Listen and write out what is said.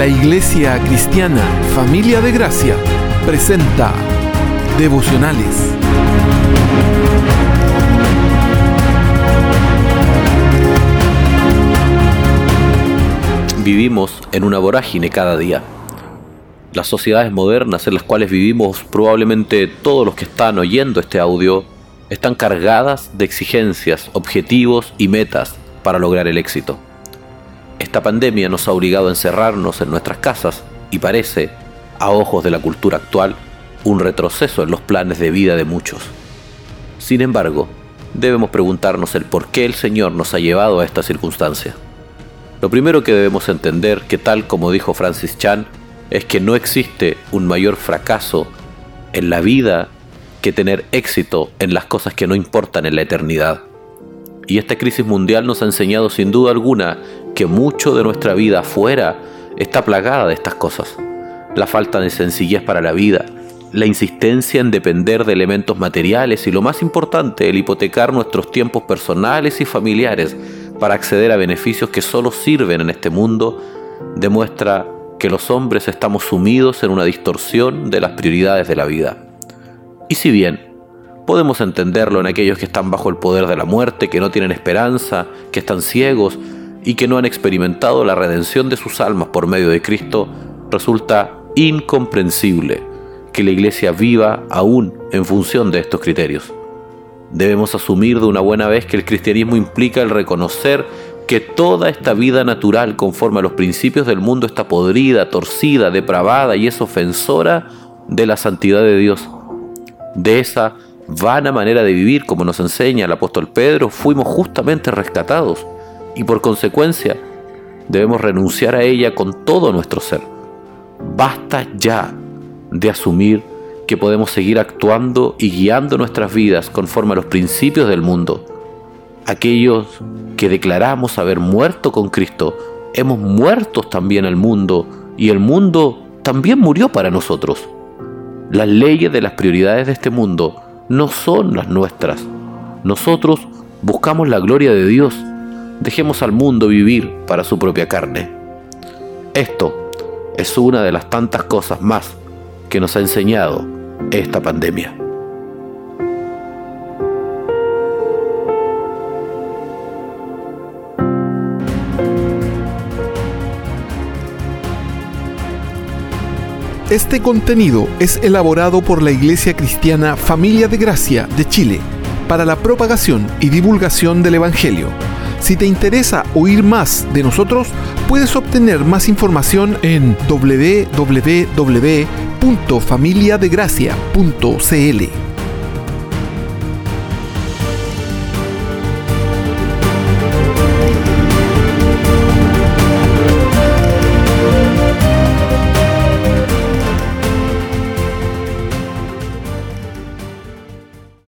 La Iglesia Cristiana Familia de Gracia presenta Devocionales. Vivimos en una vorágine cada día. Las sociedades modernas en las cuales vivimos, probablemente todos los que están oyendo este audio, están cargadas de exigencias, objetivos y metas para lograr el éxito. Esta pandemia nos ha obligado a encerrarnos en nuestras casas y parece, a ojos de la cultura actual, un retroceso en los planes de vida de muchos. Sin embargo, debemos preguntarnos el por qué el Señor nos ha llevado a esta circunstancia. Lo primero que debemos entender, que tal como dijo Francis Chan, es que no existe un mayor fracaso en la vida que tener éxito en las cosas que no importan en la eternidad. Y esta crisis mundial nos ha enseñado sin duda alguna que mucho de nuestra vida afuera está plagada de estas cosas. La falta de sencillez para la vida, la insistencia en depender de elementos materiales y lo más importante, el hipotecar nuestros tiempos personales y familiares para acceder a beneficios que solo sirven en este mundo, demuestra que los hombres estamos sumidos en una distorsión de las prioridades de la vida. Y si bien Podemos entenderlo en aquellos que están bajo el poder de la muerte, que no tienen esperanza, que están ciegos y que no han experimentado la redención de sus almas por medio de Cristo. Resulta incomprensible que la iglesia viva aún en función de estos criterios. Debemos asumir de una buena vez que el cristianismo implica el reconocer que toda esta vida natural conforme a los principios del mundo está podrida, torcida, depravada y es ofensora de la santidad de Dios. De esa vana manera de vivir, como nos enseña el apóstol Pedro, fuimos justamente rescatados y por consecuencia debemos renunciar a ella con todo nuestro ser. Basta ya de asumir que podemos seguir actuando y guiando nuestras vidas conforme a los principios del mundo. Aquellos que declaramos haber muerto con Cristo, hemos muerto también al mundo y el mundo también murió para nosotros. Las leyes de las prioridades de este mundo no son las nuestras. Nosotros buscamos la gloria de Dios. Dejemos al mundo vivir para su propia carne. Esto es una de las tantas cosas más que nos ha enseñado esta pandemia. Este contenido es elaborado por la Iglesia Cristiana Familia de Gracia de Chile para la propagación y divulgación del Evangelio. Si te interesa oír más de nosotros, puedes obtener más información en www.familiadegracia.cl.